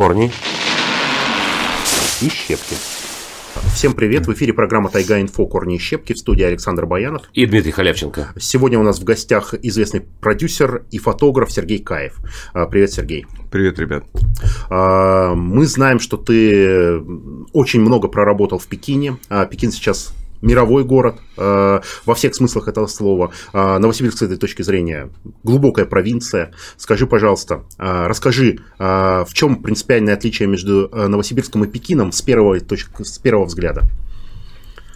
корни и щепки. Всем привет! В эфире программа «Тайга инфо. Корни и щепки» в студии Александр Баянов. И Дмитрий Халявченко. Сегодня у нас в гостях известный продюсер и фотограф Сергей Каев. А, привет, Сергей. Привет, ребят. А, мы знаем, что ты очень много проработал в Пекине. А, Пекин сейчас мировой город э, во всех смыслах этого слова. Э, Новосибирск с этой точки зрения глубокая провинция. Скажи, пожалуйста, э, расскажи, э, в чем принципиальное отличие между э, Новосибирском и Пекином с первого, точки, с первого взгляда?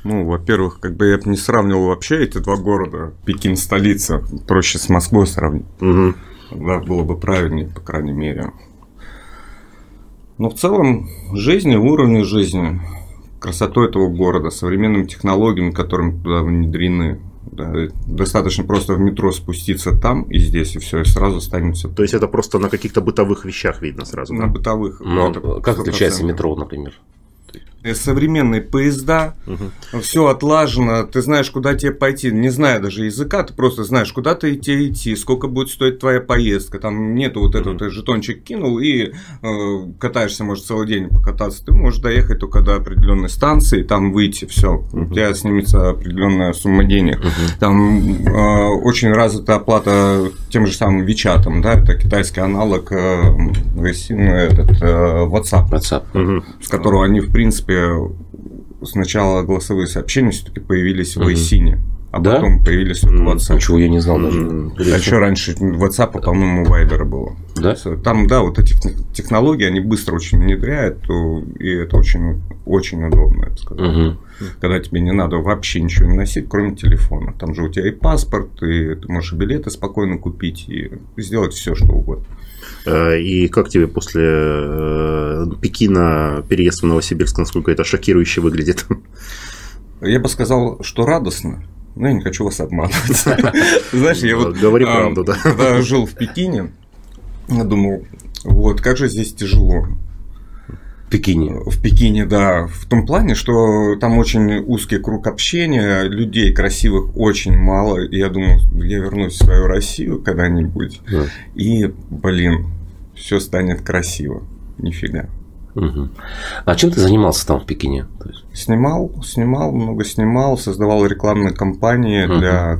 Ну, во-первых, как бы я бы не сравнивал вообще эти два города. Пекин столица, проще с Москвой сравнить. Угу. Да, было бы правильнее, по крайней мере. Но в целом жизни, уровень жизни красотой этого города, современными технологиями, которыми туда внедрены. Да, достаточно просто в метро спуститься там и здесь, и все, и сразу станет все. То есть это просто на каких-то бытовых вещах видно сразу? На да? бытовых. Но как отличается метро, например? Современные поезда, угу. все отлажено, ты знаешь, куда тебе пойти, не зная даже языка, ты просто знаешь, куда ты идти идти, сколько будет стоить твоя поездка, там нету вот этого, угу. ты жетончик кинул и э, катаешься, может, целый день покататься, ты можешь доехать только до определенной станции, там выйти, все, угу. у тебя снимется определенная сумма денег, угу. там э, очень развита оплата тем же самым Вичатом, да, это китайский аналог э, ну, этот, э, WhatsApp, WhatsApp. Угу. с которого они, в принципе, принципе, сначала голосовые сообщения все-таки появились в iSIN. А да? потом появились только WhatsApp. Ничего я не знал даже. А еще раньше WhatsApp, по-моему, Viber было. Да? Там, да, вот эти технологии, они быстро очень внедряют, и это очень, очень удобно, я бы сказал. Угу. Когда тебе не надо вообще ничего не носить, кроме телефона. Там же у тебя и паспорт, и ты можешь билеты спокойно купить, и сделать все, что угодно. Э, и как тебе после э, Пекина переезд в Новосибирск, насколько это шокирующе выглядит? Я бы сказал, что радостно. Но я не хочу вас обманывать. Знаешь, я вот... Говори а, правду, да. Когда жил в Пекине, я думал, вот, как же здесь тяжело. В Пекине. В Пекине, да. В том плане, что там очень узкий круг общения, людей красивых очень мало. И я думал, я вернусь в свою Россию когда-нибудь. Да. И, блин, все станет красиво. Нифига. Угу. А чем ты занимался там в Пекине? Снимал, снимал, много снимал, создавал рекламные кампании угу. для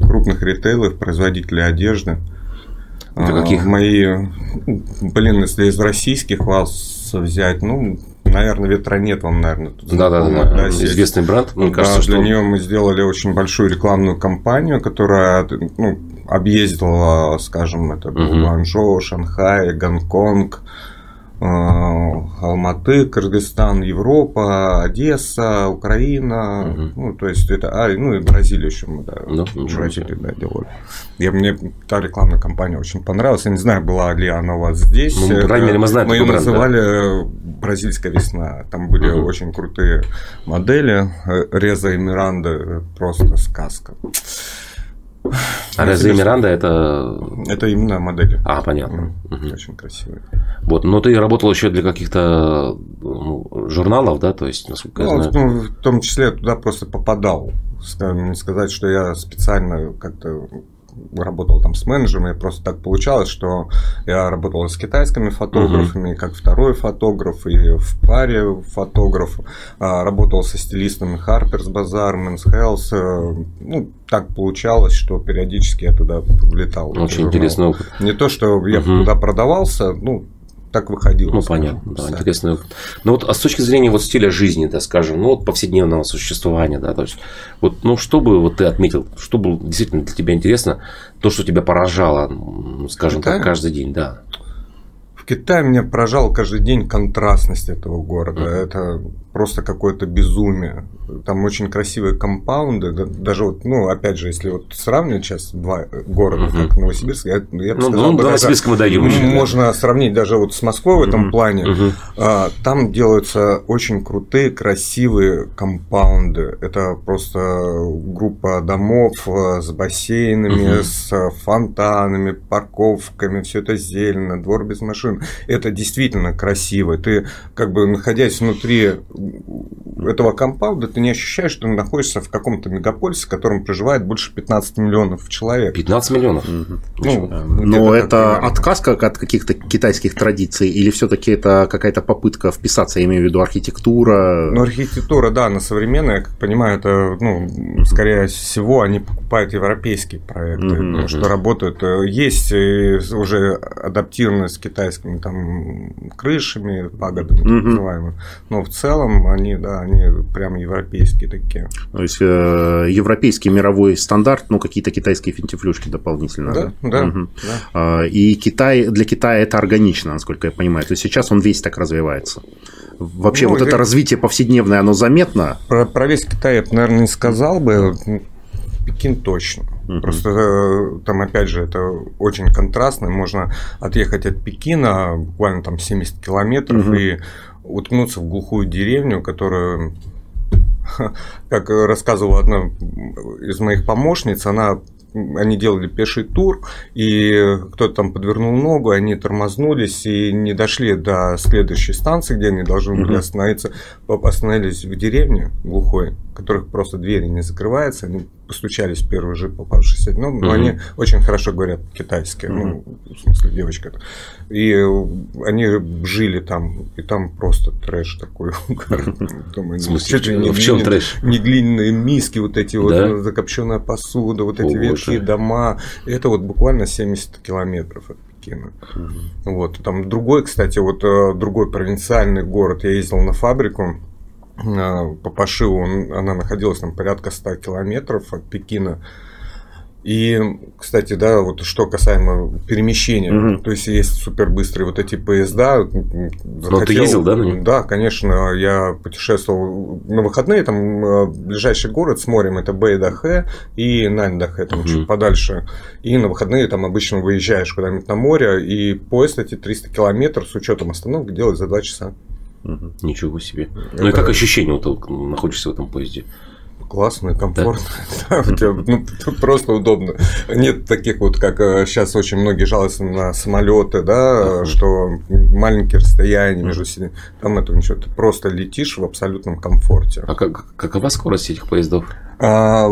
крупных ритейлов, производителей одежды. Для каких? А, мои, блин, если из российских вас взять, ну, наверное, ветронет вам, наверное, тут да, да, да, да, известный бренд. Мне кажется, да, для он... нее мы сделали очень большую рекламную кампанию, которая ну, объездила, скажем, это угу. Гуанчжоу, Шанхай, Гонконг, Алматы, Кыргызстан, Европа, Одесса, Украина, угу. ну то есть это, а, ну и Бразилия еще мы, да, ну, Бразилию, да, делали. Я, мне та рекламная кампания очень понравилась, я не знаю, была ли она у вас здесь. Ну, по крайней мере, мы знаем. Мы ее называли да? Бразильская весна, там были угу. очень крутые модели, Реза и Миранда, просто сказка. А Резе Миранда это... Это именно модели. А, понятно. Угу. Очень красивые. Вот, но ты работал еще для каких-то ну, журналов, да, то есть, насколько ну, я знаю. Ну, в том числе я туда просто попадал. Не сказать, что я специально как-то работал там с менеджерами, просто так получалось, что я работал с китайскими фотографами, угу. как второй фотограф, и в паре фотограф, а, работал со стилистами Harper's Bazaar, Men's Health, э, ну, так получалось, что периодически я туда влетал. Очень интересно. Не то, что я угу. туда продавался, ну, так выходило. Ну, понятно, да, интересный опыт. Ну, вот, а с точки зрения вот стиля жизни, да, скажем, ну, вот повседневного существования, да, то есть, вот, ну, что бы вот ты отметил, что было действительно для тебя интересно, то, что тебя поражало, скажем Китай? так, каждый день, да. Китае меня поражал каждый день контрастность этого города. Uh-huh. Это просто какое-то безумие. Там очень красивые компаунды, даже вот, ну, опять же, если вот сравнивать сейчас два города, угу. как Новосибирск, я, я бы ну, сказал, ну, Новосибирск мы дойдем. Можно сравнить даже вот с Москвой в этом угу. плане. Угу. А, там делаются очень крутые, красивые компаунды. Это просто группа домов э, с бассейнами, угу. с фонтанами, парковками, все это зелено, двор без машин. Построен, это действительно красиво. Ты, как бы, находясь внутри этого компаунда, ты не ощущаешь, что ты находишься в каком-то мегаполисе, в котором проживает больше 15 миллионов человек. 15 миллионов? Ну, Но это примерно. отказ как от каких-то китайских традиций или все-таки это какая-то попытка вписаться, я имею в виду архитектура? Ну, архитектура, да, она современная, я как понимаю, это, ну, скорее всего, они покупают европейские проекты, потому что работают. э, Есть э, уже адаптированные с китайскими там крышами, пагодами, так Мгм. называемыми. Но в целом они, да, они прям европейские такие. То есть э, европейский мировой стандарт, ну какие-то китайские финтифлюшки дополнительно. Да, да, Мгм. да. А, И Китай, для Китая это органично, насколько я понимаю. То есть сейчас он весь так развивается. Вообще, Ну, вот это это- развитие повседневное, оно заметно. Про, про весь Китай я бы, наверное, не сказал бы. Пекин точно. Мгм. Просто э, там, опять же, это очень контрастно. Можно отъехать от Пекина буквально там 70 километров Мгм. и уткнуться в глухую деревню, которая, как рассказывала одна из моих помощниц, она они делали пеший тур, и кто-то там подвернул ногу, они тормознулись и не дошли до следующей станции, где они должны были остановиться, остановились в деревне глухой, у которых просто двери не закрываются, они постучались в первый же попавшийся, ну, но Мгм. они очень хорошо говорят по-китайски, ну, в смысле девочка. И они жили там, и там просто трэш такой. Думаю, В смысле, не в чем трэш? не глиняные миски, вот эти вот ну, закопченная посуда, вот эти ветхие дома. Это вот буквально 70 километров от Пекина. Вот. Там другой, кстати, вот э, другой провинциальный город. Я ездил на фабрику по пошиву. Он- Она находилась там порядка 100 километров от Пекина. И, кстати, да, вот что касаемо перемещения, Мгм. то есть есть супербыстрые вот эти поезда. Ну, ты ездил, да, на них? Да, конечно, я путешествовал на выходные, там э, ближайший город с морем это Бэйдахэ и Наньдахэ, там Мгм. чуть подальше. И на выходные там обычно выезжаешь куда-нибудь на море, и поезд эти 300 километров с учетом остановок делает за 2 часа. Ничего себе. Это- Ну и как ощущение, вот ты находишься в этом поезде? Классно, комфортно. Да, тебя, ну, просто удобно. Нет таких вот, как сейчас очень многие жалуются на самолеты, да, Мгм. что маленькие расстояния между себе. Там этого ничего. Ты просто летишь в абсолютном комфорте. А как, какова скорость этих поездов? А,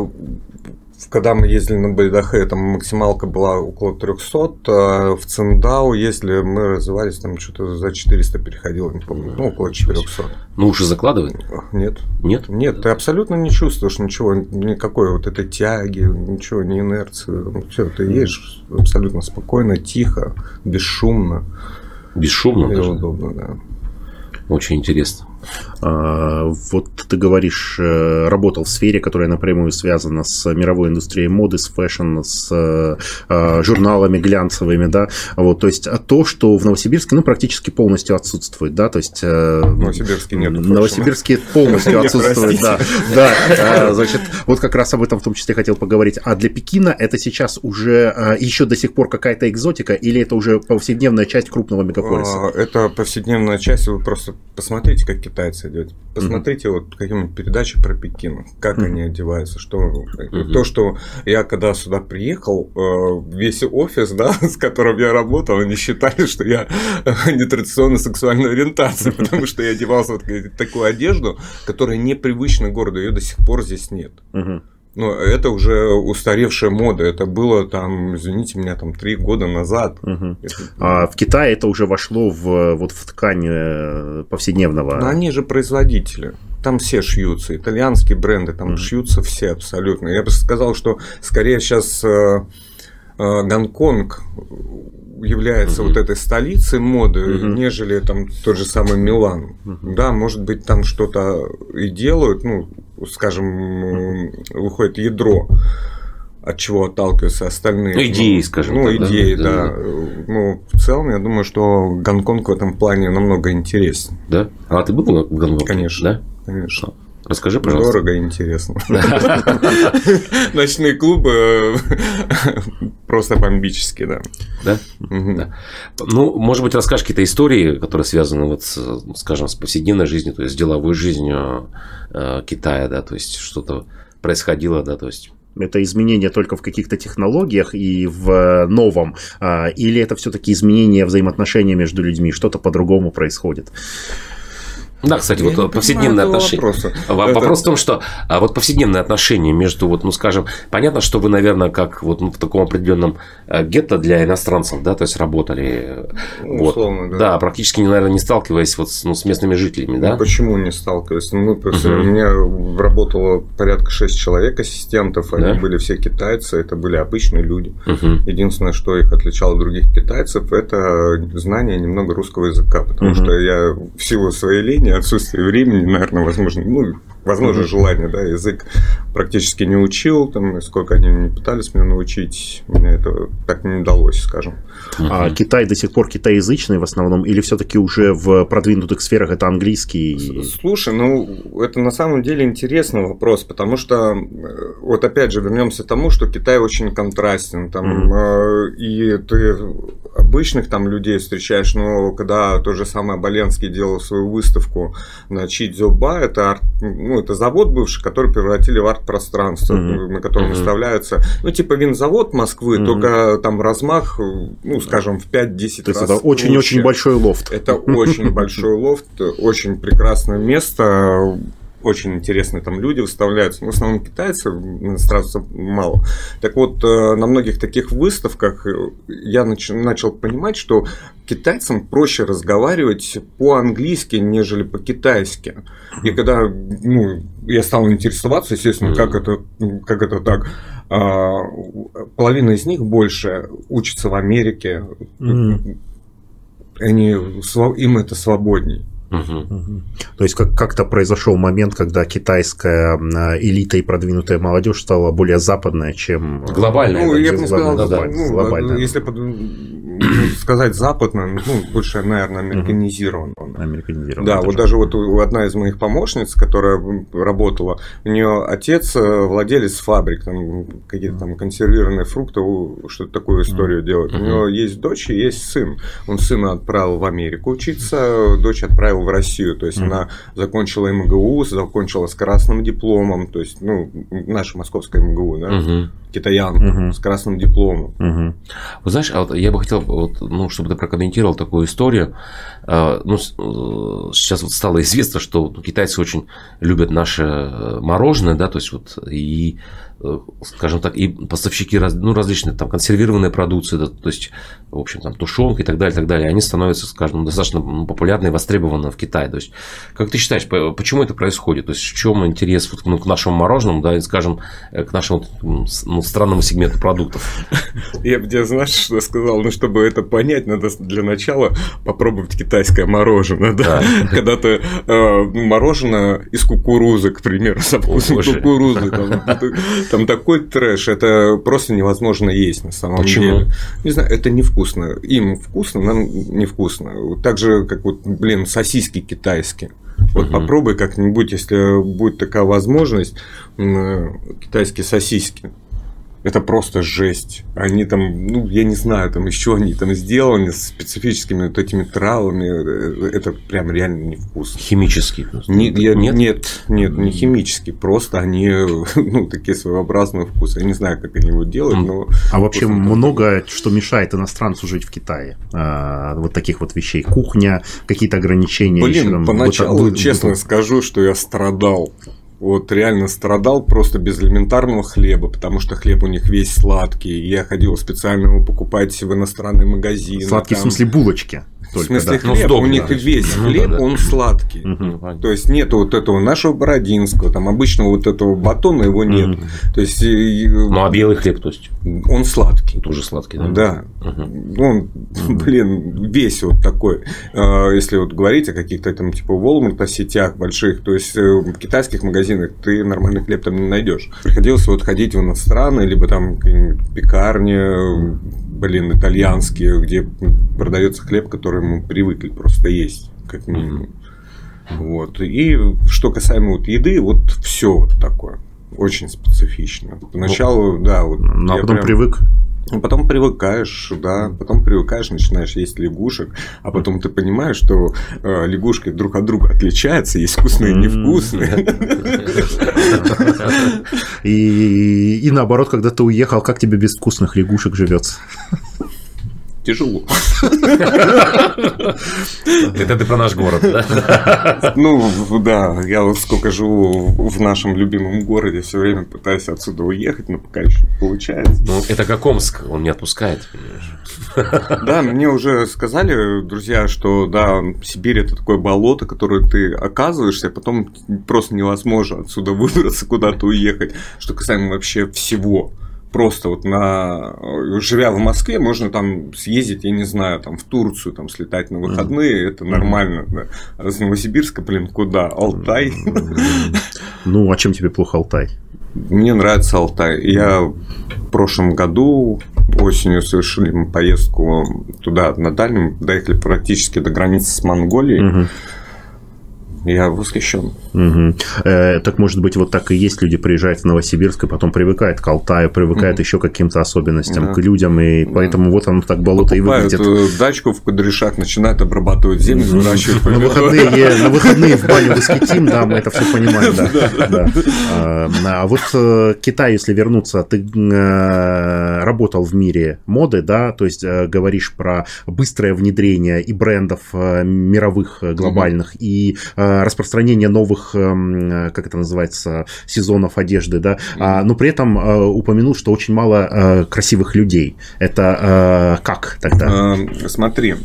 когда мы ездили на Байдахе, там максималка была около 300, а в Циндао ездили, мы развивались, там что-то за 400 переходило, не помню, ну, около 400. Ну, уши закладывает? Нет, Нет? нет, ты абсолютно не чувствуешь ничего, никакой вот этой тяги, ничего, ни инерции. Все, ты едешь абсолютно спокойно, тихо, бесшумно Бесшумно и даже? удобно, да. Очень интересно. А, Вот ты говоришь, э, работал в сфере, которая напрямую связана с мировой индустрией моды, с fashion, с э, журналами глянцевыми, да, вот, то есть а то, что в Новосибирске, ну, практически полностью отсутствует, да, то есть... э, Новосибирске нет. Новосибирске полностью отсутствует, да, да, значит, вот как раз об этом в том числе хотел поговорить. А для Пекина это сейчас уже еще до сих пор какая-то экзотика или это уже повседневная часть крупного мегаполиса? А, Это повседневная часть. Вы просто посмотрите, как китайцы одеваются. Посмотрите вот какие-нибудь передачи про Пекин, как Мгм. они одеваются, что Мгм. то, что я когда сюда приехал, э, весь офис, да, с которым я работал, они считали, что я нетрадиционной сексуальной ориентации, потому что я одевался вот такую одежду, которая непривычна городу, ее до сих пор здесь нет. Мгм. Но это уже устаревшая мода. Это было там, извините меня, там три года назад. Мгм. Это- А в Китае это уже вошло в, вот в ткань э, повседневного. Но они же производители. Там все шьются. Итальянские бренды, там Мгм. шьются все абсолютно. Я бы сказал, что скорее сейчас Гонконг является Мгм. вот этой столицей моды, Мгм. нежели там тот же самый Милан. Мгм. Да, может быть, там что-то и делают, ну, скажем, м, выходит ядро, от чего отталкиваются остальные. Ну, идеи, скажем Ну, так, идеи, Да, да. да. Ну, в целом, я думаю, что Гонконг в этом плане намного интереснее. Да? А ты был в Гонконге? Конечно. Да? Конечно. Расскажи, пожалуйста. Дорого и интересно. Ночные клубы э, просто бомбические, да. Да? Ну, может быть, расскажешь какие-то истории, которые связаны, вот с, скажем, с повседневной жизнью, то есть с деловой жизнью э, Китая, да, то есть что-то происходило, да, то есть Это изменение только в каких-то технологиях и в новом? А, или это все-таки изменение взаимоотношений между людьми? Что-то по-другому происходит? Да, кстати, я вот повседневные отношения. Вопроса. Вопрос это... в том, что а вот повседневные отношения между, вот, ну, скажем, понятно, что вы, наверное, как вот ну, в таком определенном э, гетто для иностранцев, да, то есть работали. Вот. Условно, да. да, практически, наверное, не сталкиваясь вот с, ну, с местными жителями, да? Ну, почему не сталкивались? Ну, мы, просто, угу. У меня работало порядка 6 человек ассистентов, они да? были все китайцы, это были обычные люди. Угу. Единственное, что их отличало от других китайцев, это знание немного русского языка, потому угу. что я в силу своей линии отсутствие времени, наверное, возможно, ну, возможно, mm-hmm. желание, да, язык практически не учил, там, сколько они не пытались меня научить, мне это так не удалось, скажем. Mm-hmm. А Китай до сих пор китаязычный в основном, или все-таки уже в продвинутых сферах это английский? Слушай, ну, это на самом деле интересный вопрос, потому что, э, вот опять же, вернемся к тому, что Китай очень контрастен, там, mm-hmm. и ты обычных там людей встречаешь, но когда тот же самый Оболенский делал свою выставку на Чидзюба, это арт, ну, ну, это завод бывший, который превратили в арт-пространство, mm-hmm. на котором mm-hmm. выставляются, ну, типа винзавод Москвы, mm-hmm. только там размах, ну, скажем, в 5-10 раз. Это очень-очень большой лофт. Это очень большой лофт, очень прекрасное место очень интересные там люди выставляются, но в основном китайцы, иностранцев мало. Так вот, э, на многих таких выставках э, я начал понимать, что китайцам проще разговаривать по-английски, нежели по-китайски. И когда ну, я стал интересоваться, естественно, как это, как это так, а, половина из них больше учатся в Америке, они, им это свободней. Угу. То есть как- как-то произошел момент, когда китайская элита и продвинутая молодежь стала более западная, чем глобальная. Ну, я бы не сказал, да, да, ну, глобальная. Если сказать западно, ну, больше, наверное, американизировано. Американизировано. Да, вот даже вот одна из моих помощниц, которая работала, у нее отец э, владелец фабрик, там какие-то там консервированные фрукты, что-то такую историю делает. У него есть дочь и есть сын. Он сына отправил в Америку учиться, дочь отправил в Россию. То есть она закончила МГУ, закончила с красным дипломом, то есть, ну, наша московская МГУ, да китаянка с красным дипломом. Знаешь, а я бы хотел, вот, ну, чтобы ты прокомментировал такую историю. А, ну, э, сейчас вот стало известно, что китайцы очень любят наше э, мороженое, да, то есть вот и Э, скажем так, и поставщики ну, различные, там, консервированные продукции, да, то есть, в общем, там, тушенка и так далее, и так далее, они становятся, скажем, достаточно популярны и востребованы в Китае. То есть, как ты считаешь, почему это происходит? То есть, в чем интерес вот, ну, к нашему мороженому, да, и, скажем, э, к нашему ну, странному сегменту продуктов? Я бы тебе, знаешь, что сказал? Ну, чтобы это понять, надо для начала попробовать китайское мороженое, да? Когда ты э, мороженое из кукурузы, к примеру, со вкусом кукурузы, там такой трэш, это просто невозможно есть на самом Почему? деле. Не знаю, это невкусно. Им вкусно, нам невкусно. Так же, как вот, блин, сосиски китайские. Вот угу. попробуй как-нибудь, если будет такая возможность, китайские сосиски это просто жесть. Они там, ну, я не знаю, там еще они там сделаны с специфическими вот этими травами. Это прям реально невкусно. Химические? Не, я, нет? нет, нет, не химические. Просто они, ну, такие своеобразные вкусы. Я не знаю, как они его делают, но... А вообще много, что мешает иностранцу жить в Китае. А, вот таких вот вещей. Кухня, какие-то ограничения. Блин, еще, поначалу, вот, честно вот, скажу, что я страдал вот реально страдал просто без элементарного хлеба, потому что хлеб у них весь сладкий. Я ходил специально его покупать в иностранный магазин. Сладкий там... в смысле булочки? Только, в смысле да. хлеб, ну, у них весь ну, хлеб, да, он сладкий. Угу. То есть нету вот этого нашего бородинского, там обычного вот этого батона его нет. Угу. То есть, ну а белый хлеб, то есть? Он сладкий. Тоже сладкий, да? Да. Угу. Он, блин, весь вот такой. А, если вот говорить о каких-то там типа Walmart сетях больших, то есть э, в китайских магазинах ты нормальный хлеб там не найдешь. Приходилось вот ходить в иностранные, либо там пекарни, блин, итальянские, где продается хлеб, который мы привыкли просто есть, как минимум. Вот. И что касаемо вот еды, вот все вот такое. Очень специфично. Поначалу, ну, да, вот. Ну, а потом прям... привык. А потом привыкаешь, да, потом привыкаешь, начинаешь есть лягушек, а потом ты понимаешь, что э, лягушки друг от друга отличаются, есть вкусные и невкусные. И наоборот, когда ты уехал, как тебе без вкусных лягушек живется? Тяжело. Это ты про наш город, да? Ну, да, я вот сколько живу в нашем любимом городе, все время пытаюсь отсюда уехать, но пока еще не получается. Ну, это как Омск, он не отпускает, понимаешь? Да, мне уже сказали, друзья, что да, Сибирь это такое болото, которое ты оказываешься, а потом просто невозможно отсюда выбраться, куда-то уехать, что касаемо вообще всего просто вот на живя в Москве, можно там съездить, я не знаю, там в Турцию, там слетать на выходные, это нормально. Да. А с Новосибирска, блин, куда? Алтай. Ну, а чем тебе плохо Алтай? Мне нравится Алтай. Я в прошлом году осенью совершили мы поездку туда, на дальнем, доехали практически до границы с Монголией. Я восхищен. Угу. Э, так может быть, вот так и есть. Люди приезжают в Новосибирск и потом привыкают к Алтаю, привыкают угу. еще к каким-то особенностям, да. к людям, и да. поэтому вот оно так болото Покупают и выглядит. Э, дачку в Кудряшах, начинают обрабатывать землю, выращивать на выходные, на выходные в баню выскетим, да, мы это все понимаем, да. А, а вот э, Китай, если вернуться, ты работал в мире моды, да, то есть говоришь про быстрое внедрение и брендов мировых, глобальных, и распространение новых, эм, как это называется, сезонов одежды, да, mm-hmm. но при этом э, упомянул, что очень мало э, красивых людей. Это э, как тогда? Смотри,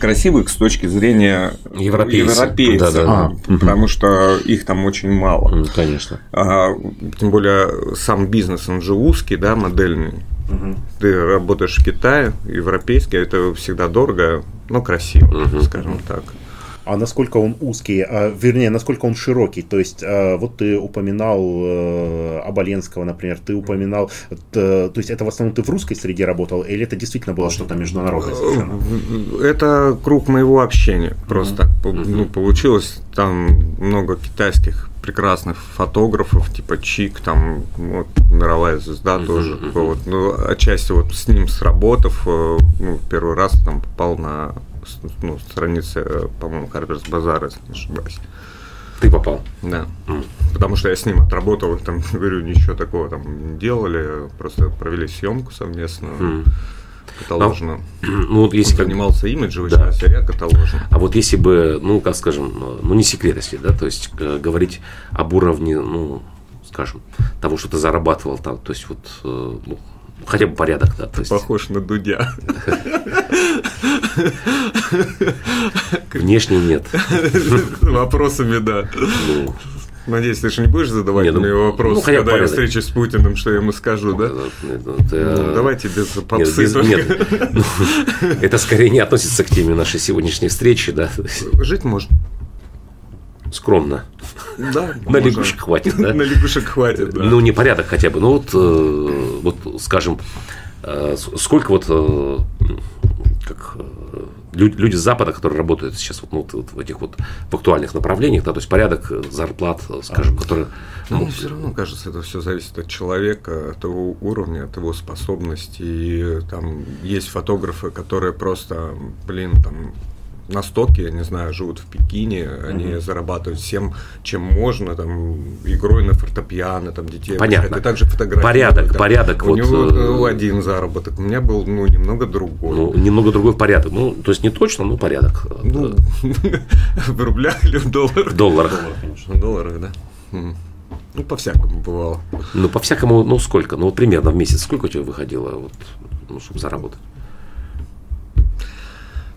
красивых с точки зрения европейцев, европейцев да, да. А, потому угу. что их там очень мало. Конечно. А, тем более сам бизнес, он же узкий, да, модельный. Угу. Ты работаешь в Китае, европейский, это всегда дорого, но красиво, угу. скажем так а насколько он узкий, а, вернее, насколько он широкий. То есть, а, вот ты упоминал э, Оболенского, например, ты упоминал, то есть это в основном ты в русской среде работал, или это действительно было что-то международное совершенно? Это круг моего общения, просто mm-hmm. ну, получилось, там много китайских прекрасных фотографов, типа Чик, там вот, мировая звезда mm-hmm. тоже. Mm-hmm. Вот, ну, отчасти вот с ним сработав, э, ну, первый раз там попал на ну, странице, э, по-моему, Харперс Базар, если не ошибаюсь. Ты попал? Да. Mm. Потому что я с ним отработал, там, говорю, ничего такого там не делали, просто провели съемку совместно. Mm. Каталожно. Ну, ну, вот если Он занимался имиджевой да. а я каталожно. А вот если бы, ну, как скажем, ну, не секрет, если, да, то есть э, говорить об уровне, ну, скажем, того, что ты зарабатывал там, то есть вот, э, ну, хотя бы порядок, да. То есть... Похож на Дудя. Внешне нет. Вопросами, да. Ну, Надеюсь, ты же не будешь задавать не, ну, мне вопрос, ну, когда порядок. я встречусь с Путиным, что я ему скажу, да? Ну, ну, давайте без попсы. Нет, без, нет. Ну, это скорее не относится к теме нашей сегодняшней встречи, да? Жить можно. Скромно. Да. На лягушек хватит, да? На лягушек хватит, да. Ну, не порядок хотя бы. Ну, вот, э, вот скажем, э, сколько вот э, как люди с Запада, которые работают сейчас вот, ну, вот в этих вот в актуальных направлениях, да, то есть порядок зарплат, скажем, а, которые... Ну, ну, все равно, кажется, это все зависит от человека, от его уровня, от его способностей. И там есть фотографы, которые просто, блин, там на стоке, я не знаю, живут в Пекине, они mm-hmm. зарабатывают всем, чем можно, там, игрой на фортепиано, там, детей. Понятно. И также фотографии. Порядок, там. порядок. У вот, него э... один заработок, у меня был, ну, немного другой. Ну, немного другой порядок. Ну, то есть не точно, но порядок. Ну, в рублях или в долларах? В долларах. В долларах, да. Ну, по-всякому бывало. Ну, по-всякому, ну, сколько? Ну, вот примерно в месяц сколько у тебя выходило, вот, ну, чтобы заработать?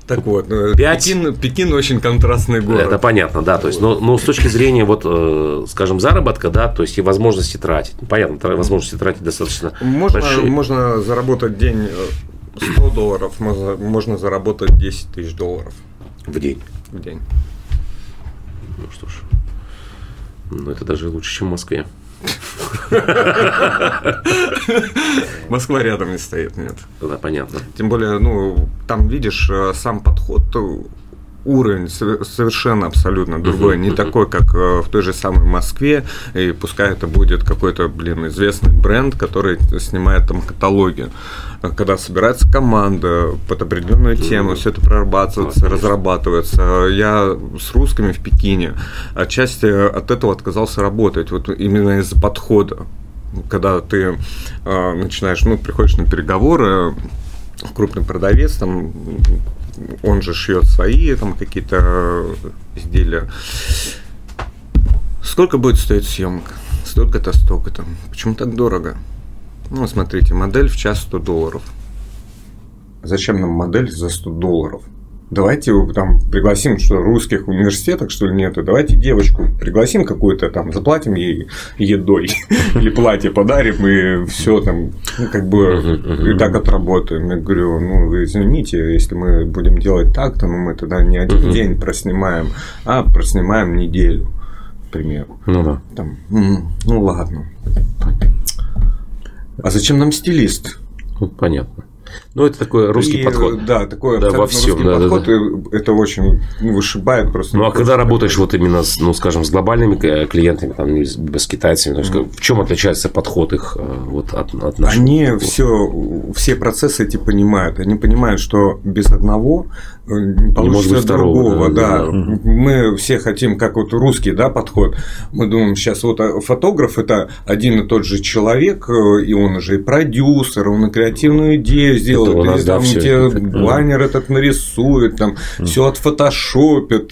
Так вот, 5... Э, Пекин, Пекин очень контрастный город. Это понятно, да. То есть, но, но с точки зрения, вот, э, скажем, заработка, да, то есть и возможности тратить. Понятно, возможности тратить достаточно можно, большие. Можно заработать день 100 э, долларов, можно, можно заработать 10 тысяч долларов. В день? В день. Ну что ж, ну это даже лучше, чем в Москве. Москва рядом не стоит, нет. Да, понятно. Тем более, ну, там видишь э, сам подход, уровень совершенно абсолютно другой, не такой, как э, в той же самой Москве, и пускай это будет какой-то, блин, известный бренд, который снимает там каталоги. Когда собирается команда под определенную тему, все это прорабатывается, разрабатывается. Я с русскими в Пекине отчасти от этого отказался работать, вот именно из-за подхода. Когда ты э, начинаешь, ну, приходишь на переговоры, крупный продавец, там он же шьет свои там какие-то изделия. Сколько будет стоить съемка? Столько-то, столько-то. Почему так дорого? Ну, смотрите, модель в час 100 долларов. Зачем нам модель за 100 долларов? Давайте там пригласим, что русских университетах, что ли, нету, давайте девочку пригласим какую-то там, заплатим ей едой или платье подарим, и все там, ну, как бы, и так отработаем. Я говорю, ну, вы извините, если мы будем делать так, то ну, мы тогда не один день проснимаем, а проснимаем неделю, к примеру. Ну да. Там, ну ладно. А зачем нам стилист? Ну, понятно. Ну, это такой русский и, подход. Да, такой да, во всем, русский да, подход. Да, да. Это очень ну, вышибает просто. Ну, а когда работаешь вот именно, с, ну, скажем, с глобальными клиентами, там, с китайцами, mm. в чем отличается подход их э, вот, от, от нашего? Они все, все процессы эти понимают. Они понимают, что без одного Э, не получится не другого, да, да. да. Мы все хотим, как вот русский, да, подход. Мы думаем, сейчас вот э, фотограф это один и тот же человек, э, и он уже и продюсер, он и креативную идею сделает, это или там тебе баннер этот нарисует, там mm. все отфотошопит,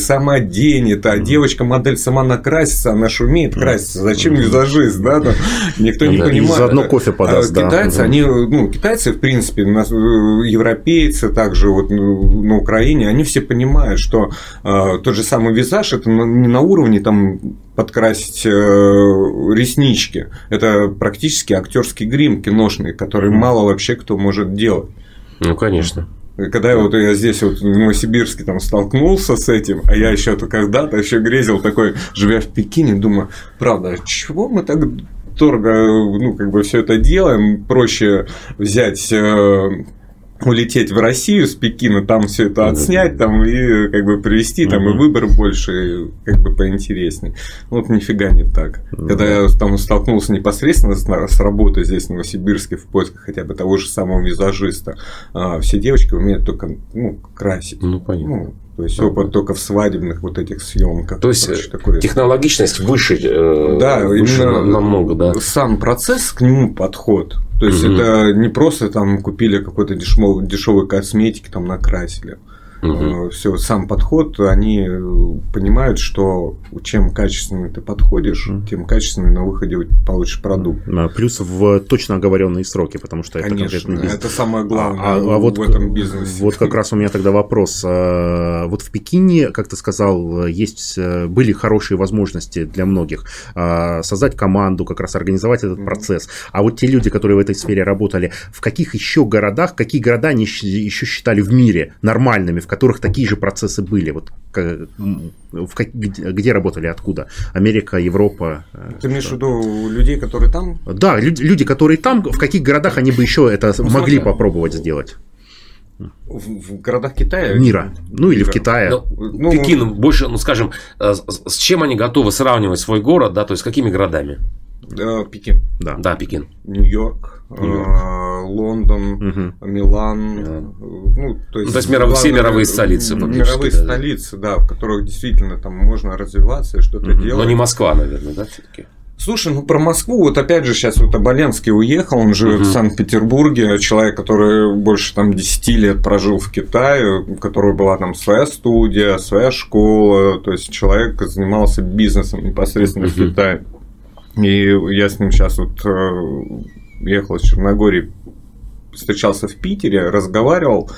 сам оденет, а mm. девочка модель сама накрасится, она же умеет краситься, зачем mm. визажист, да, там, никто не понимает. Заодно кофе подаст, а, Китайцы, они, ну, китайцы, в принципе, европейцы также вот ну, на Украине, они все понимают, что э, тот же самый визаж это не на уровне там подкрасить э, реснички, это практически актерский грим киношный, который мало вообще кто может делать. Ну, конечно. Когда я вот я здесь вот в Новосибирске там столкнулся с этим, а я еще то когда-то еще грезил такой, живя в Пекине, думаю, правда, а чего мы так дорого, ну, как бы все это делаем, проще взять э, улететь в Россию с Пекина, там все это отснять, там и как бы привезти, там и выбор больше, как бы поинтереснее. Вот нифига не так. Когда я там столкнулся непосредственно с, с работой здесь в Новосибирске в поисках хотя бы того же самого визажиста, а, все девочки умеют только ну, красить. Ну, понятно. Ну, то есть опыт только в свадебных вот этих съемках. То есть короче, такое... технологичность выше, э, да, выше намного, да. Сам процесс к нему подход. То есть угу. это не просто там купили какой-то дешевый, дешевой косметики, там накрасили. Угу. Все, сам подход, они понимают, что чем качественнее ты подходишь, угу. тем качественнее на выходе получишь продукт. Плюс в точно оговоренные сроки, потому что Конечно, это конкретный бизнес. Это самое главное а, а вот, в этом бизнесе. Вот как раз у меня тогда вопрос. А, вот в Пекине, как ты сказал, есть э, были хорошие возможности для многих создать команду, как раз организовать этот процесс. А вот те люди, которые в этой сфере работали, в каких еще городах, какие города они еще считали в мире нормальными, в которых такие же процессы были? Вот в, где, где работали, откуда? Америка, Европа? Э, Ты имеешь в виду людей, которые там? Да, люди, люди, которые там, в каких городах они бы еще это ну, могли смотри, попробовать сделать? В, в городах Китая? Мира. Ну или в Китае. Ну, ну, Пекин больше, ну скажем, э, с чем они готовы сравнивать свой город, да, то есть с какими городами? Пекин. Да. Да, Пекин. Нью-Йорк. Лондон, угу. Милан. Да. Ну, то есть, то есть мировые, все мировые столицы. Мировые да, столицы, да, в которых действительно там можно развиваться и что-то угу. делать. Но не Москва, наверное, да, все-таки? Слушай, ну про Москву, вот опять же, сейчас вот Оболенский уехал, он живет угу. в Санкт-Петербурге, человек, который больше там 10 лет прожил в Китае, у которого была там своя студия, своя школа, то есть человек занимался бизнесом непосредственно угу. в Китае. И я с ним сейчас вот э, ехал из Черногории, встречался в Питере, разговаривал.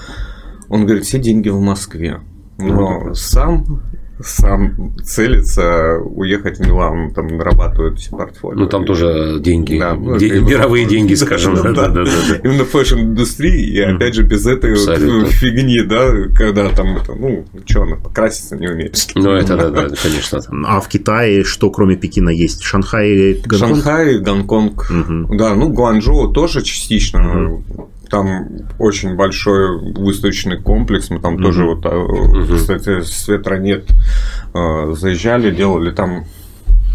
Он говорит, все деньги в Москве. Но ну, сам сам целится уехать в Милан, там нарабатывают все портфолио. Ну, там тоже деньги, да, ну, де- мировые деньги, скажем. Да, да, да, да, Именно fashion-индустрии, и опять же без этой вот фигни, да, когда там это, ну, что она, покраситься не умеет. Ну, это да, да, конечно. А в Китае что, кроме Пекина, есть? Шанхай Гонконг? Шанхай, Гонконг, да, ну, Гуанчжоу тоже частично там очень большой выставочный комплекс. Мы там mm-hmm. тоже вот, mm-hmm. кстати, с ветра заезжали, делали там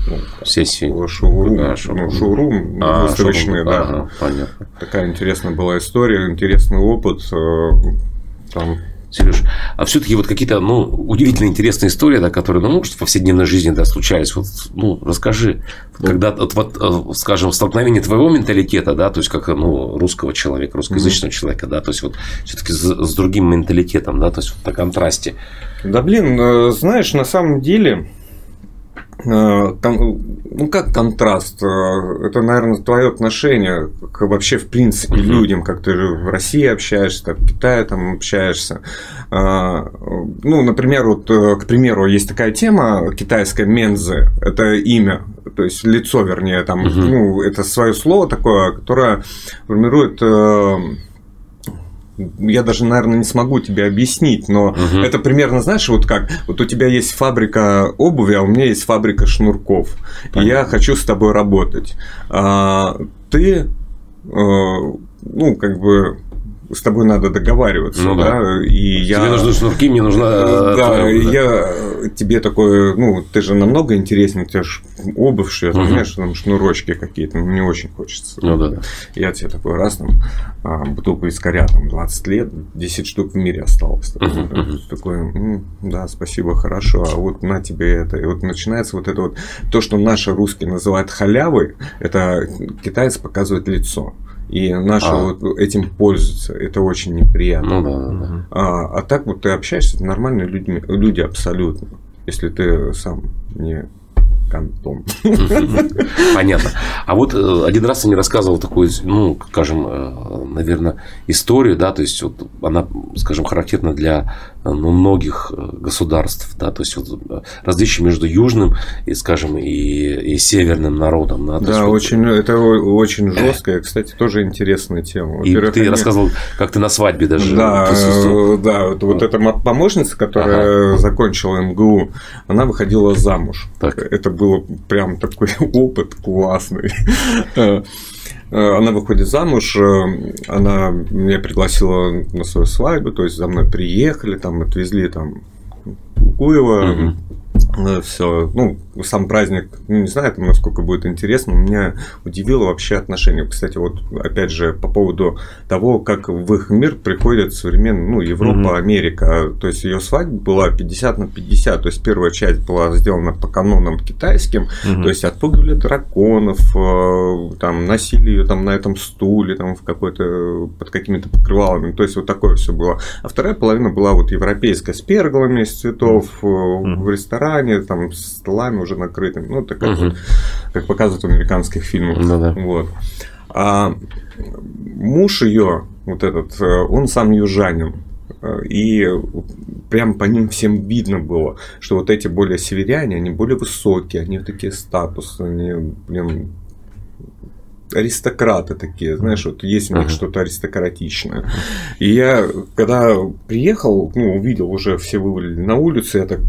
ну, сессии. Шоурум, да, шоурум. Ну, шоурум а, выставочный, шоурум, да. Ага, понятно. Такая интересная была история, интересный опыт. Там Сереж, а все-таки вот какие-то, ну, удивительно интересные истории, да, которые, ну, может, в повседневной жизни, да, случались. Вот, ну, расскажи, ну, когда, вот, вот, э, скажем, столкновение твоего менталитета, да, то есть, как, ну, русского человека, русскоязычного mm-hmm. человека, да, то есть, вот, все-таки с, с другим менталитетом, да, то есть, вот на контрасте. Да, блин, э, знаешь, на самом деле, ну как контраст? Э, это, наверное, твое отношение к вообще в принципе людям, как ты в России общаешься, как в Китае там общаешься. Э, ну, например, вот, к примеру, есть такая тема китайская мензы, это имя, то есть лицо, вернее, там, угу. ну, это свое слово такое, которое формирует я даже, наверное, не смогу тебе объяснить, но угу. это примерно, знаешь, вот как, вот у тебя есть фабрика обуви, а у меня есть фабрика шнурков, Понятно. и я хочу с тобой работать. А, ты, э, ну, как бы с тобой надо договариваться, ну, да. да, и я... Тебе нужны шнурки, мне нужна... Э, да, твоя... я тебе такой, ну, ты же намного интереснее, у тебя же обувь шьет, угу. знаешь, там шнурочки какие-то, мне очень хочется. Ну, да, да. Я тебе такой раз, там, а, бутылку искоря, там, 20 лет, 10 штук в мире осталось. Такой, угу. такой да, спасибо, хорошо, а вот на тебе это. И вот начинается вот это вот, то, что наши русские называют халявой, это китаец показывает лицо. И наши а. вот этим пользуются. Это очень неприятно. Ну, да, да. А, а так вот ты общаешься с нормальными людьми, люди абсолютно. Если ты сам не кантом. Понятно. А вот э, один раз я мне рассказывал такую, ну, скажем, э, наверное, историю, да, то есть вот она, скажем, характерна для ну, многих э, государств, да, то есть вот различие между южным и, скажем, и, и северным народом. Да, да есть, очень, вот... это очень жесткая, кстати, тоже интересная тема. И ты они... рассказывал, как ты на свадьбе даже да, Да, вот, вот эта помощница, которая ага. закончила МГУ, она выходила замуж. Так. Это было прям такой опыт классный. Э, она выходит замуж, э, она меня пригласила на свою свадьбу, то есть за мной приехали, там отвезли там Куева, угу. Э, все, ну, сам праздник, ну, не знаю, там, насколько будет интересно, меня удивило вообще отношение. Кстати, вот, опять же, по поводу того, как в их мир приходит современный, ну, Европа, mm Америка. То есть, ее свадьба была 50 на 50, то есть, первая часть была сделана по канонам китайским, mm то есть, отпугивали драконов, э, там, носили ее там на этом стуле, там, в какой-то, под какими-то покрывалами, то есть, вот такое все было. А вторая половина была вот европейская, с перголами из цветов, mm в ресторане, там, с столами уже накрытыми. Ну, это как, угу. вот, как показывают в американских фильмах. Ну, да. Вот. А муж ее, вот этот, э, он сам южанин. Э, и прям по ним всем видно было, что вот эти более северяне, они более высокие, они такие статусные, они, блин, аристократы такие, знаешь, вот есть у них uh-huh. что-то аристократичное. И я, когда приехал, ну, увидел уже все вывалили на улицу, я так,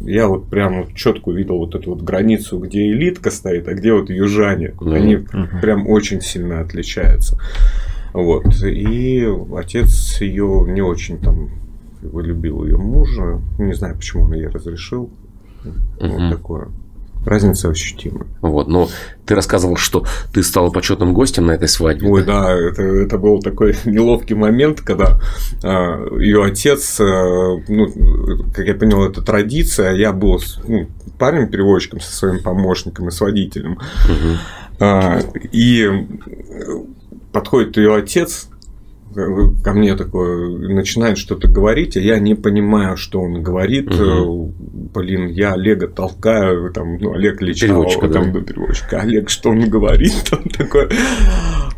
я вот прям четко увидел вот эту вот границу, где элитка стоит, а где вот южане. Uh-huh. Они uh-huh. прям очень сильно отличаются. Вот. И отец ее не очень там любил ее мужа. Не знаю, почему он ей разрешил. Uh-huh. Вот такое. Разница ощутима. Вот, но ты рассказывал, что ты стал почетным гостем на этой свадьбе. Ой, да, это, это был такой неловкий момент, когда э, ее отец, э, ну, как я понял, это традиция, я был ну, парнем-переводчиком со своим помощником и с водителем. Угу. Э, и подходит ее отец, ко мне такое начинает что-то говорить, а я не понимаю, что он говорит. Угу. Блин, я Олега толкаю, там, ну, Олег Личал, переводчика, там, да. переводчика. Олег, что он говорит? Там такое.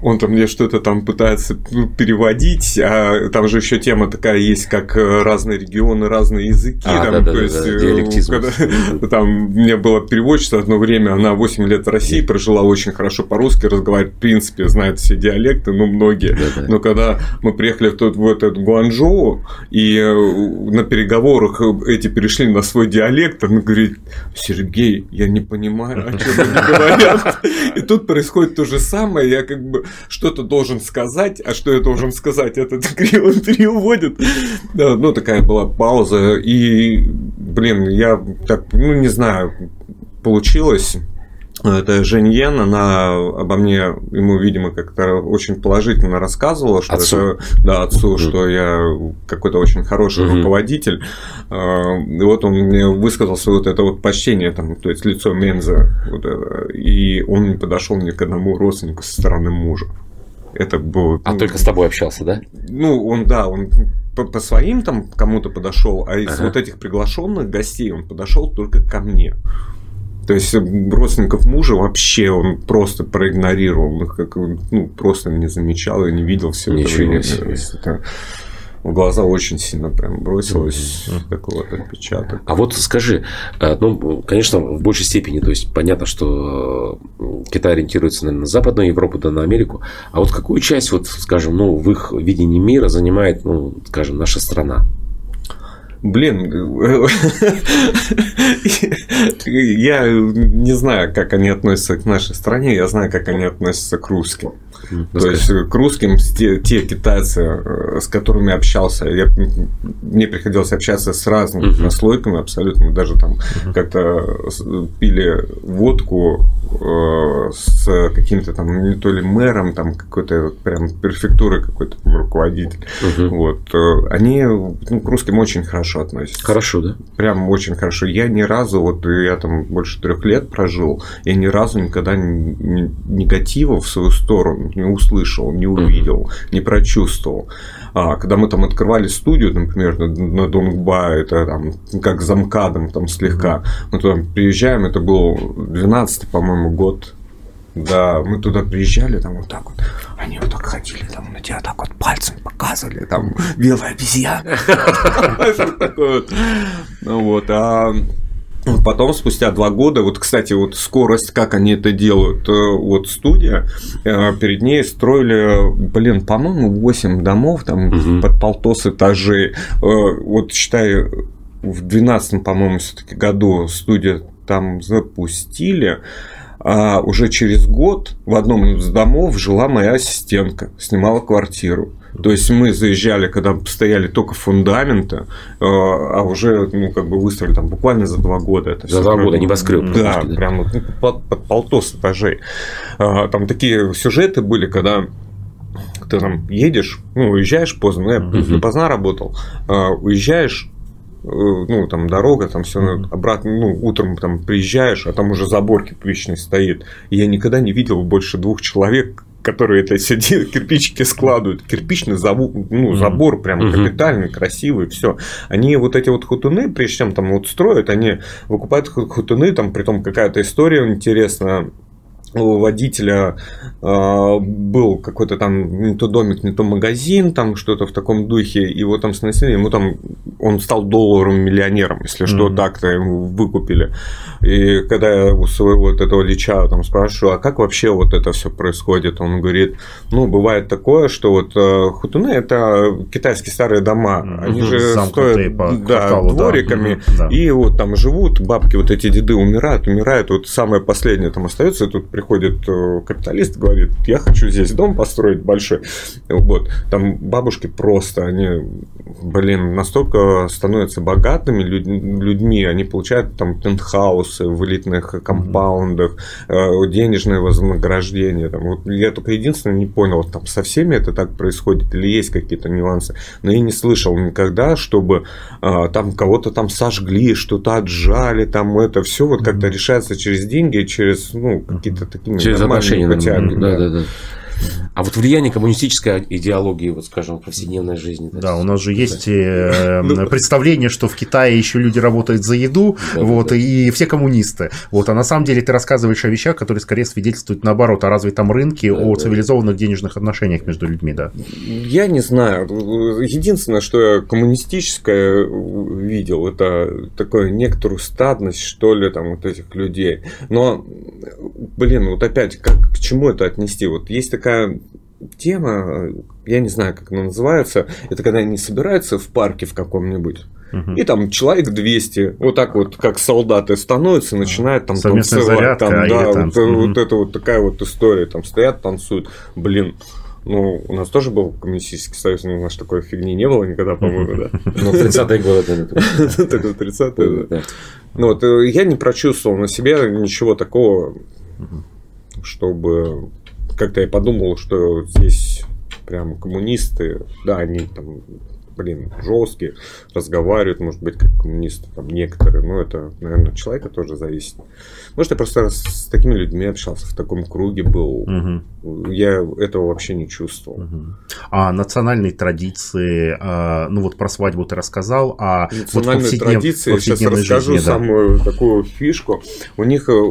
Он там мне что-то там пытается ну, переводить, а там же еще тема такая есть, как э, разные регионы, разные языки. А, там, да, то да, есть, да, да. Когда, там мне было переводчица одно время, она 8 лет в России прожила очень хорошо по-русски, разговаривает, в принципе, знает все диалекты, ну, многие. Да, да. Но когда мы приехали в, тот, в этот Гуанчжоу, и э, на переговорах эти перешли на свой диалект, она говорит, Сергей, я не понимаю, о чем они говорят. И тут происходит то же самое, я как бы что-то должен сказать, а что я должен сказать, этот криво переводит. Да, ну, такая была пауза, и, блин, я так, ну, не знаю, получилось это Жень Йен, она обо мне, ему, видимо, как-то очень положительно рассказывала, что отцу. это, да, отцу, mm что я какой-то очень хороший mm руководитель. А, и вот он мне высказался вот это вот почтение, там, то есть лицо Менза, вот это, и он не подошел ни к одному родственнику со стороны мужа. Это было. А ну, только с тобой общался, да? Ну, он, да, он по, по своим там кому-то подошел, а из ага. вот этих приглашенных гостей он подошел только ко мне. То есть родственников мужа вообще он просто проигнорировал, как, ну, просто не замечал и не видел все это время. Это в глаза очень сильно прям бросилось mm-hmm. такой вот отпечаток. А вот скажи, э, ну, конечно, в большей степени, то есть понятно, что Китай ориентируется наверное, на Западную Европу, да на Америку, а вот какую часть, вот, скажем, ну, в их видении мира занимает, ну, скажем, наша страна? Блин, я не знаю, как они относятся к нашей стране, я знаю, как они относятся к русским. То есть к русским те, те китайцы, э, с которыми общался, я, мне приходилось общаться с разными uh-huh. наслойками абсолютно. Мы даже там uh-huh. как-то пили водку э, с каким-то там не то ли мэром, там какой-то прям префектуры какой-то руководитель. Uh-huh. Вот э, они ну, к русским очень хорошо относятся. Хорошо, да? Прям очень хорошо. Я ни разу, вот я там больше трех лет прожил, я ни разу никогда негатива в свою сторону не услышал, не увидел, не прочувствовал. А, когда мы там открывали студию, например, на, на Донгба, это там как замкадом там слегка, мы туда приезжаем, это был 12 по-моему, год да, мы туда приезжали, там вот так вот, они вот так ходили, там на тебя так вот пальцем показывали, там белая обезьяна. Ну вот, а Потом, спустя два года, вот, кстати, вот скорость, как они это делают, э, вот студия, э, перед ней строили, блин, по-моему, 8 домов, там, угу. под полтос этажей. Э, вот, считай, в 12 по-моему, все-таки году студия там запустили, а уже через год в одном из домов жила моя ассистентка, снимала квартиру. То есть мы заезжали, когда стояли только фундаменты, а уже ну, как бы выстроили там буквально за два года. Это за два года небоскреб. Да, да, прям ну, под, под полтос этажей. А, там такие сюжеты были, когда ты там едешь, ну, уезжаешь поздно, ну, я uh-huh. поздно работал, а, уезжаешь э, ну, там дорога, там все обратно, ну, утром там приезжаешь, а там уже забор кирпичный стоит. И я никогда не видел больше двух человек, которые это все кирпичики складывают, кирпичный забор, ну, забор прям капитальный, красивый, все. Они вот эти вот хутуны, прежде чем там вот строят, они выкупают хутуны, там при том какая-то история интересная у водителя э, был какой-то там не то домик, не то магазин, там что-то в таком духе, его там сносили, ему там он стал долларовым миллионером, если mm-hmm. что, так-то ему выкупили. И когда я у своего вот этого лича там спрашиваю, а как вообще вот это все происходит, он говорит, ну, бывает такое, что вот э, хутуны это китайские старые дома, mm-hmm. они же стоят по да, кварталу, двориками, да. Mm-hmm. и вот там живут, бабки, вот эти деды умирают, умирают, вот самое последнее там остается, и тут приходит э, капиталист, говорит, я хочу здесь дом построить большой. Вот. Там бабушки просто, они, блин, настолько становятся богатыми людьми, они получают там пентхаусы в элитных компаундах, mm-hmm. денежное вознаграждение. Там. Вот я только единственное не понял, там со всеми это так происходит или есть какие-то нюансы. Но я не слышал никогда, чтобы а, там кого-то там сожгли, что-то отжали, там это все вот как-то решается через деньги, через ну, какие-то такие Через отношения, хотя, да, да, да. А вот влияние коммунистической идеологии, вот скажем, в повседневной жизни. Да, у нас же есть э, ну, представление, что в Китае еще люди работают за еду, да, вот, да. и все коммунисты. Вот, а на самом деле ты рассказываешь о вещах, которые скорее свидетельствуют наоборот о развитом рынке, да, о да. цивилизованных денежных отношениях между людьми, да. Я не знаю. Единственное, что я коммунистическое видел, это такое некоторую стадность, что ли, там, вот этих людей. Но, блин, вот опять, как, к чему это отнести? Вот есть такая тема, я не знаю, как она называется, это когда они собираются в парке в каком-нибудь, угу. и там человек 200, вот так вот, как солдаты становятся, начинают там Совместная танцевать. Зарядка, там, да, вот, угу. вот это вот такая вот история, там стоят, танцуют. Блин, ну, у нас тоже был коммунистический союз, но у нас такой фигни не было никогда, по-моему, да. Ну, 30-е годы. Такой 30-е, да. Ну, вот э, я не прочувствовал на себе ничего такого, чтобы как-то я подумал, что здесь прям коммунисты, да, они там блин, жесткие, разговаривают, может быть, как коммунисты, там некоторые, но это, наверное, от человека тоже зависит. Может, я просто с такими людьми общался, в таком круге был, угу. я этого вообще не чувствовал. Угу. А национальные традиции, а, ну вот про свадьбу ты рассказал, а национальные вот повседнев... традиции, сейчас расскажу жизни, самую да. такую фишку, у них э,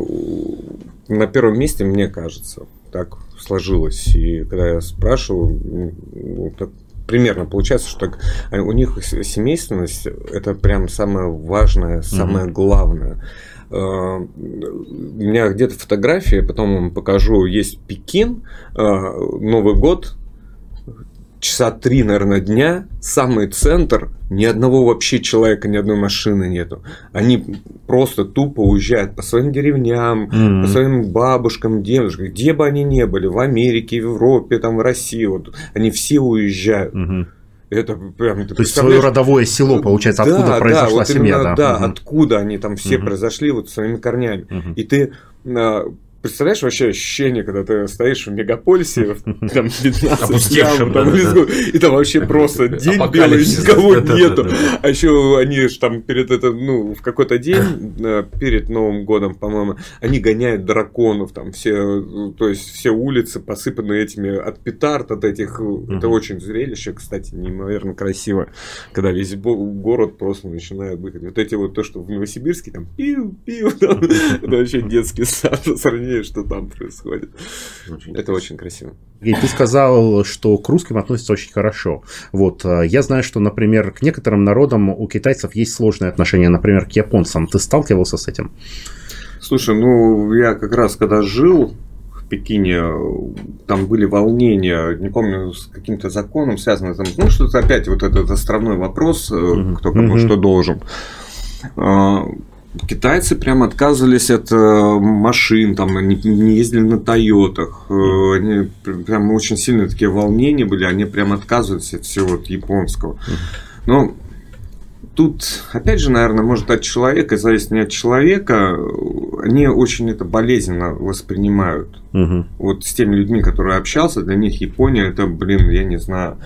на первом месте, мне кажется, так сложилось. И когда я спрашивал, ну, так примерно получается, что у них семейственность это прям самое важное, самое mm-hmm. главное. Uh, у меня где-то фотография, потом вам покажу, есть Пекин, uh, Новый год, часа три, наверное, дня, самый центр, ни одного вообще человека, ни одной машины нету. Они просто тупо уезжают по своим деревням, mm-hmm. по своим бабушкам, дедушкам, где бы они ни были, в Америке, в Европе, там, в России, вот, они все уезжают. Mm-hmm. Это прям, То есть свое родовое село, получается, да, откуда произошла да, вот семья. Именно, да, да угу. откуда они там все угу. произошли вот своими корнями. Угу. И ты а, Представляешь вообще ощущение, когда ты стоишь в мегаполисе, там 15 ям, там, и там вообще просто день белый, никого нету. А еще они же там перед это, ну, в какой-то день, э, перед Новым годом, по-моему, они гоняют драконов, там все, то есть все улицы посыпаны этими от петард, от этих, это очень зрелище, кстати, неимоверно красиво, когда весь город просто начинает выходить. Вот эти вот то, что в Новосибирске, там, пиу-пиу, это вообще детский сад по сравнению, что там происходит. Очень это очень красиво. И ты сказал, что к русским относятся очень хорошо. Вот, э, я знаю, что, например, к некоторым народам у китайцев есть сложные отношения, например, к японцам. Ты сталкивался с этим? Слушай, ну, я как раз когда жил в Пекине, там были волнения, не помню, с каким-то законом связано, там, ну, что-то опять вот этот островной вопрос, mm-hmm. кто кому mm-hmm. что должен а, Китайцы прям отказывались от э, машин, там они не ездили на Тойотах, э, они прям очень сильные такие волнения были, они прям отказывались от всего от японского. Но тут, опять же, наверное, может от человека, зависит не от человека, они очень это болезненно воспринимают. Угу. Вот с теми людьми, которые общался, для них Япония это, блин, я не знаю,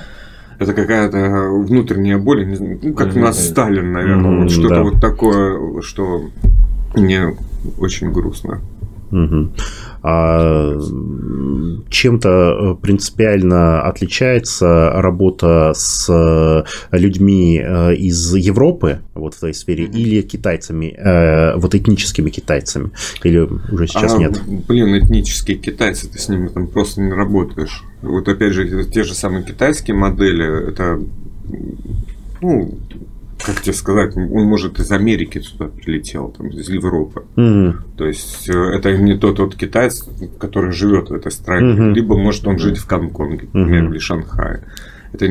это какая-то внутренняя боль, ну, как у нас Сталин, наверное, mm-hmm, вот что-то да. вот такое, что мне очень грустно. Угу. А чем-то э, принципиально отличается работа с э, людьми э, из Европы, вот в той сфере, или китайцами, вот этническими китайцами, или уже сейчас а, нет? Блин, этнические китайцы, ты с ними там просто не работаешь. Вот опять же, те же самые китайские модели, это ну, как тебе сказать, он может из Америки сюда прилетел, там, из Европы. Mm-hmm. То есть э, это не тот вот китаец, который живет в этой стране, mm-hmm. либо может он жить в Гонконге, например, mm-hmm. или Шанхае. Это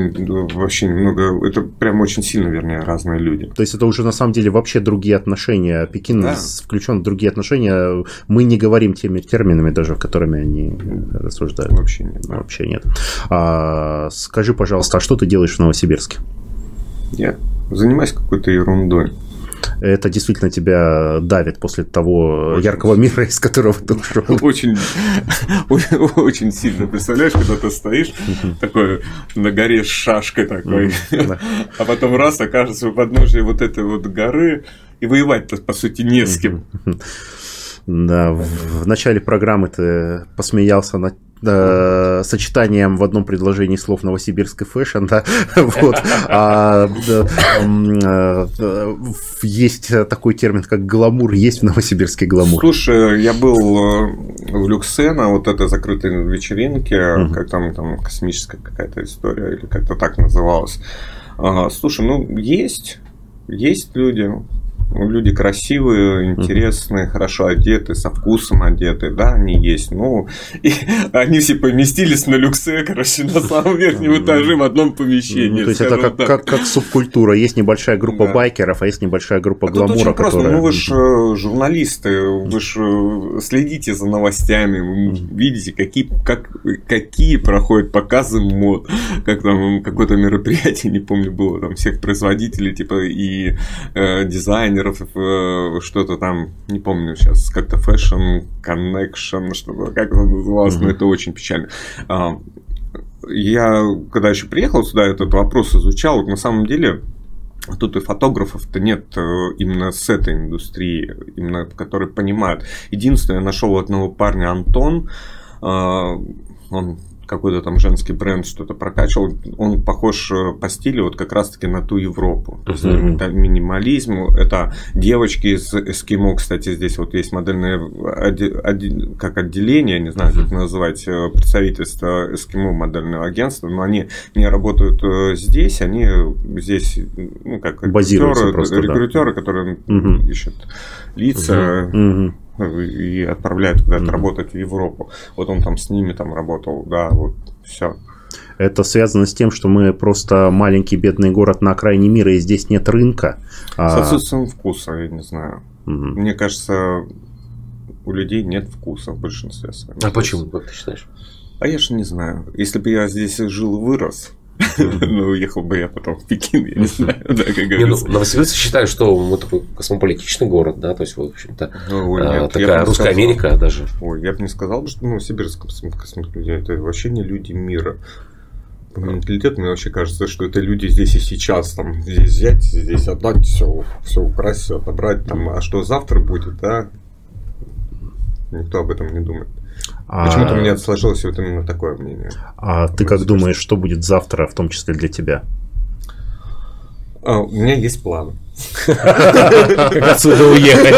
вообще немного, это прям очень сильно, вернее, разные люди. То есть это уже на самом деле вообще другие отношения. Пекин да. включен в другие отношения. Мы не говорим теми терминами даже, которыми они рассуждают. Вообще нет. Да. Вообще нет. А, скажи, пожалуйста, а что ты делаешь в Новосибирске? Я занимаюсь какой-то ерундой. Это действительно тебя давит после того очень яркого мира, из которого ты ушел. Очень, очень сильно. Представляешь, когда ты стоишь такой на горе с шашкой такой, а потом раз окажется у подножия вот этой вот горы, и воевать-то, по сути, не с кем. Да, в начале программы ты посмеялся над э, сочетанием в одном предложении слов Новосибирск и fashion, да, вот. А, э, есть такой термин, как гламур, есть в Новосибирске гламур. Слушай, я был э, в Люксе на вот этой закрытой вечеринке, угу. как там, там космическая какая-то история, или как-то так называлось. Слушай, ну, есть, есть люди, люди красивые, интересные, хорошо одеты, со вкусом одеты, да, они есть. Ну, и они все поместились на люксе, короче, на самом верхнем этаже в одном помещении. Ну, то есть это как, как, как субкультура. Есть небольшая группа да. байкеров, а есть небольшая группа а гламура, очень просто. которая... Ну, вы же э, журналисты, вы же э, следите за новостями, вы видите, какие, как, какие проходят показы мод, как там какое-то мероприятие, не помню, было, там всех производителей, типа, и э, дизайнеров, э, что-то там, не помню сейчас, как-то Fashion Connection, что-то, как это называлось, mm-hmm. но это очень печально. А, я, когда еще приехал сюда, этот вопрос изучал, на самом деле, Тут и фотографов-то нет э, именно с этой индустрии, именно которые понимают. Единственное, я нашел одного парня Антон, э, он какой-то там женский бренд что-то прокачивал, он похож э, по стилю вот как раз-таки на ту Европу. То есть mm-hmm. это минимализм, это девочки из Эскимо, кстати, здесь вот есть модельное как отделение, не знаю, как называть, э, представительство Эскимо модельного агентства, но они не работают э, здесь, они здесь, ну, как рекрутеры, просто, рекрутеры да. которые mm-hmm. ищут лица. Mm-hmm и отправляют куда-то mm-hmm. работать в Европу. Вот он там с ними там работал, да, вот все. Это связано с тем, что мы просто маленький бедный город на окраине мира, и здесь нет рынка. С а отсутствием вкуса, я не знаю. Угу. Мне кажется, у людей нет вкуса в большинстве своем. А почему, как ты считаешь? А я же не знаю. Если бы я здесь жил и вырос, ну, уехал бы я потом в Пекин, я не знаю, да, как говорится. Ну, Новосибирск считает, что мы такой космополитичный город, да, то есть, в общем-то, ну, а, такая русская Америка даже. Ой, я бы не сказал, что Новосибирск это вообще не люди мира по менталитету мне вообще кажется, что это люди здесь и сейчас, там, здесь взять, здесь отдать, все, все украсть, все отобрать, там, а что завтра будет, да, никто об этом не думает. А... Почему-то у меня сложилось вот именно такое мнение. А ты как думаешь, что будет завтра, в том числе для тебя? А, у меня есть план. Как отсюда уехать.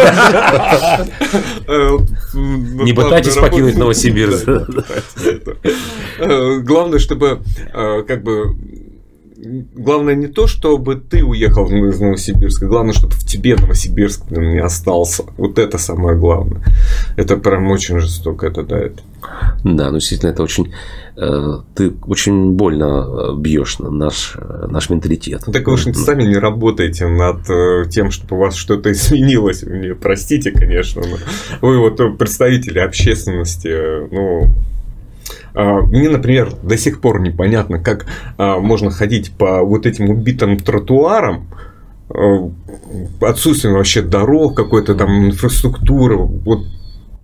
Э, Не пытайтесь покинуть Новосибирск. Э, главное, чтобы э, как бы главное не то, чтобы ты уехал из Новосибирска, главное, чтобы в тебе Новосибирск не остался. Вот это самое главное. Это прям очень жестоко это дает. Да, ну действительно, это очень э, ты очень больно э, бьешь на наш, э, наш менталитет. Ну, так вы же сами не работаете над тем, чтобы у вас что-то изменилось. Мне простите, конечно, но вы вот представители общественности, ну, а, мне, например, до сих пор непонятно, как а, можно ходить по вот этим убитым тротуарам, а, отсутствием вообще дорог, какой-то там инфраструктуры, вот.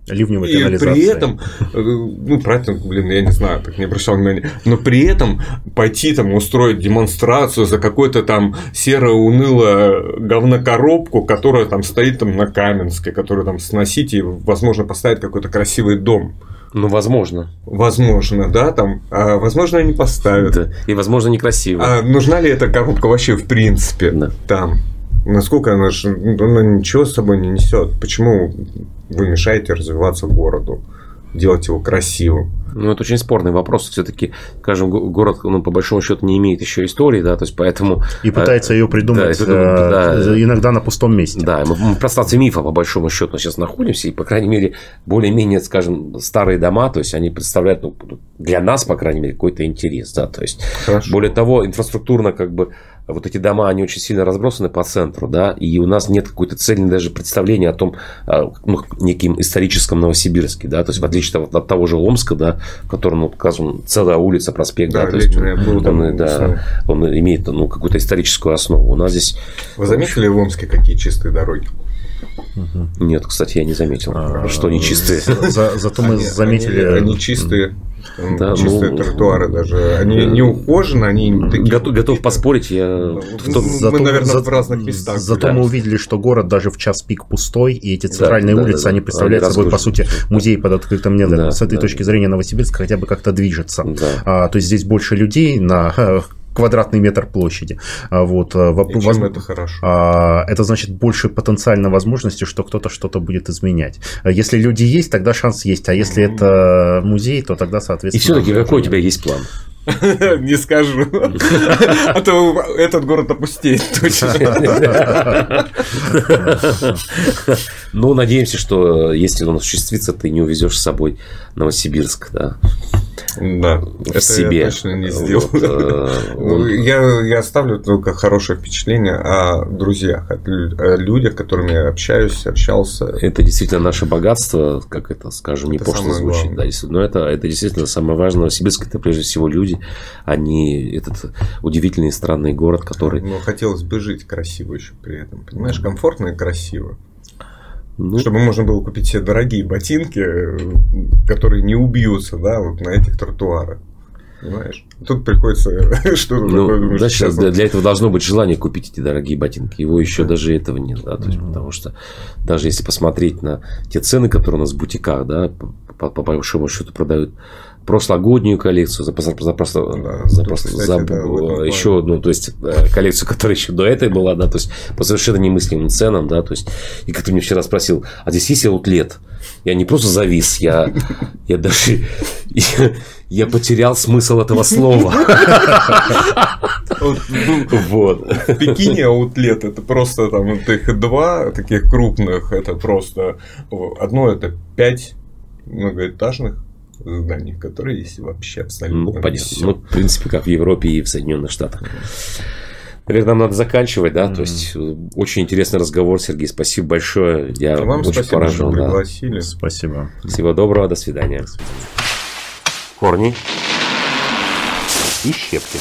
Ливневой и при этом, э, ну, это, блин, я не знаю, так не обращал внимания, но при этом пойти там устроить демонстрацию за какой-то там серо-уныло говнокоробку, которая там стоит там на Каменской, которую там сносить и, возможно, поставить какой-то красивый дом. Ну, возможно. Возможно, да, там. А, возможно, они поставят. Да. И, возможно, некрасиво. А нужна ли эта коробка вообще в принципе да. там? Насколько она же она ничего с собой не несет? Почему вы мешаете развиваться городу? Делать его красивым. Ну, это очень спорный вопрос. Все-таки, скажем, город, ну, по большому счету, не имеет еще истории, да, то есть поэтому. И пытается ее придумать да, придумать, да, иногда на пустом месте. Да, мы в пространстве мифа, по большому счету, сейчас находимся, и, по крайней мере, более-менее, скажем, старые дома, то есть они представляют, ну, для нас, по крайней мере, какой-то интерес, да, то есть. Хорошо. Более того, инфраструктурно, как бы, вот эти дома, они очень сильно разбросаны по центру, да, и у нас нет какой-то цели, даже представления о том, а, ну, неким историческом Новосибирске, да, то есть в отличие от, от того же Омска, да, в котором, ну, скажем, целая улица, проспект, да, да то есть он, он, да, он имеет, ну, какую-то историческую основу. У нас здесь... Вы заметили в Омске какие чистые дороги? Нет, кстати, я не заметил, а, что они чистые. За, зато мы они, заметили... Они, они чистые. Да, чистые ну, тротуары даже. Они не ухожены, они такие... Готов, готов поспорить, я... Ну, мы, зато, наверное, за, в разных местах. Зато да. мы увидели, что город даже в час пик пустой, и эти центральные да, улицы, да, они представляют они собой, по сути, музей под открытым небом. Да, С этой да, точки зрения Новосибирск хотя бы как-то движется. Да. А, то есть здесь больше людей на квадратный метр площади. А, вот, а, И чем это хорошо? А, это значит больше потенциально возможности, что кто-то что-то будет изменять. Если люди есть, тогда шанс есть, а если mm-hmm. это музей, то тогда, соответственно... И все-таки какой у тебя есть план? Не скажу. А то этот город опустеет точно. Ну, надеемся, что если он осуществится, ты не увезешь с собой Новосибирск, да. Да, в это себе. я точно не сделал. Вот, э, он- Я, я оставлю только хорошее впечатление о друзьях, о лю- о людях, с которыми я общаюсь, общался. Это действительно наше богатство, как это, скажем, не Это пошло звучит, да, но это, это действительно самое важное. Новосибирск это прежде всего люди, они этот удивительный странный город, который, Но хотелось бы жить красиво еще при этом. Понимаешь, комфортно и красиво. Ну, Чтобы можно было купить себе дорогие ботинки, которые не убьются, да, вот на этих тротуарах. Понимаешь? Тут приходится что-то такое, ну, думаешь, да, сейчас для, для этого должно быть желание купить эти дорогие ботинки. Его еще даже этого нет, да, то есть, потому что даже если посмотреть на те цены, которые у нас в бутиках, да, по, по большому счету продают прошлогоднюю коллекцию, за, за, за, Да, за, тут, кстати, за- да, еще, ну, то есть, э, коллекцию, которая еще до этой была, да, то есть, по совершенно немыслимым ценам, да, то есть, и как ты мне вчера спросил, а здесь есть аутлет? Я не просто завис, я, я даже, я, я потерял смысл этого слова. Вот. В Пекине аутлет это просто там вот их два таких крупных, это просто одно это пять многоэтажных зданий, которые есть вообще абсолютно Ну, понятно. Ну, в принципе, как в Европе и в Соединенных Штатах. Наверное, нам надо заканчивать, да? То есть, э, очень интересный разговор, Сергей. Спасибо большое. Я Вам очень спасибо, поражен. что да. пригласили. Спасибо. Всего доброго, до свидания. Корни. И щепки.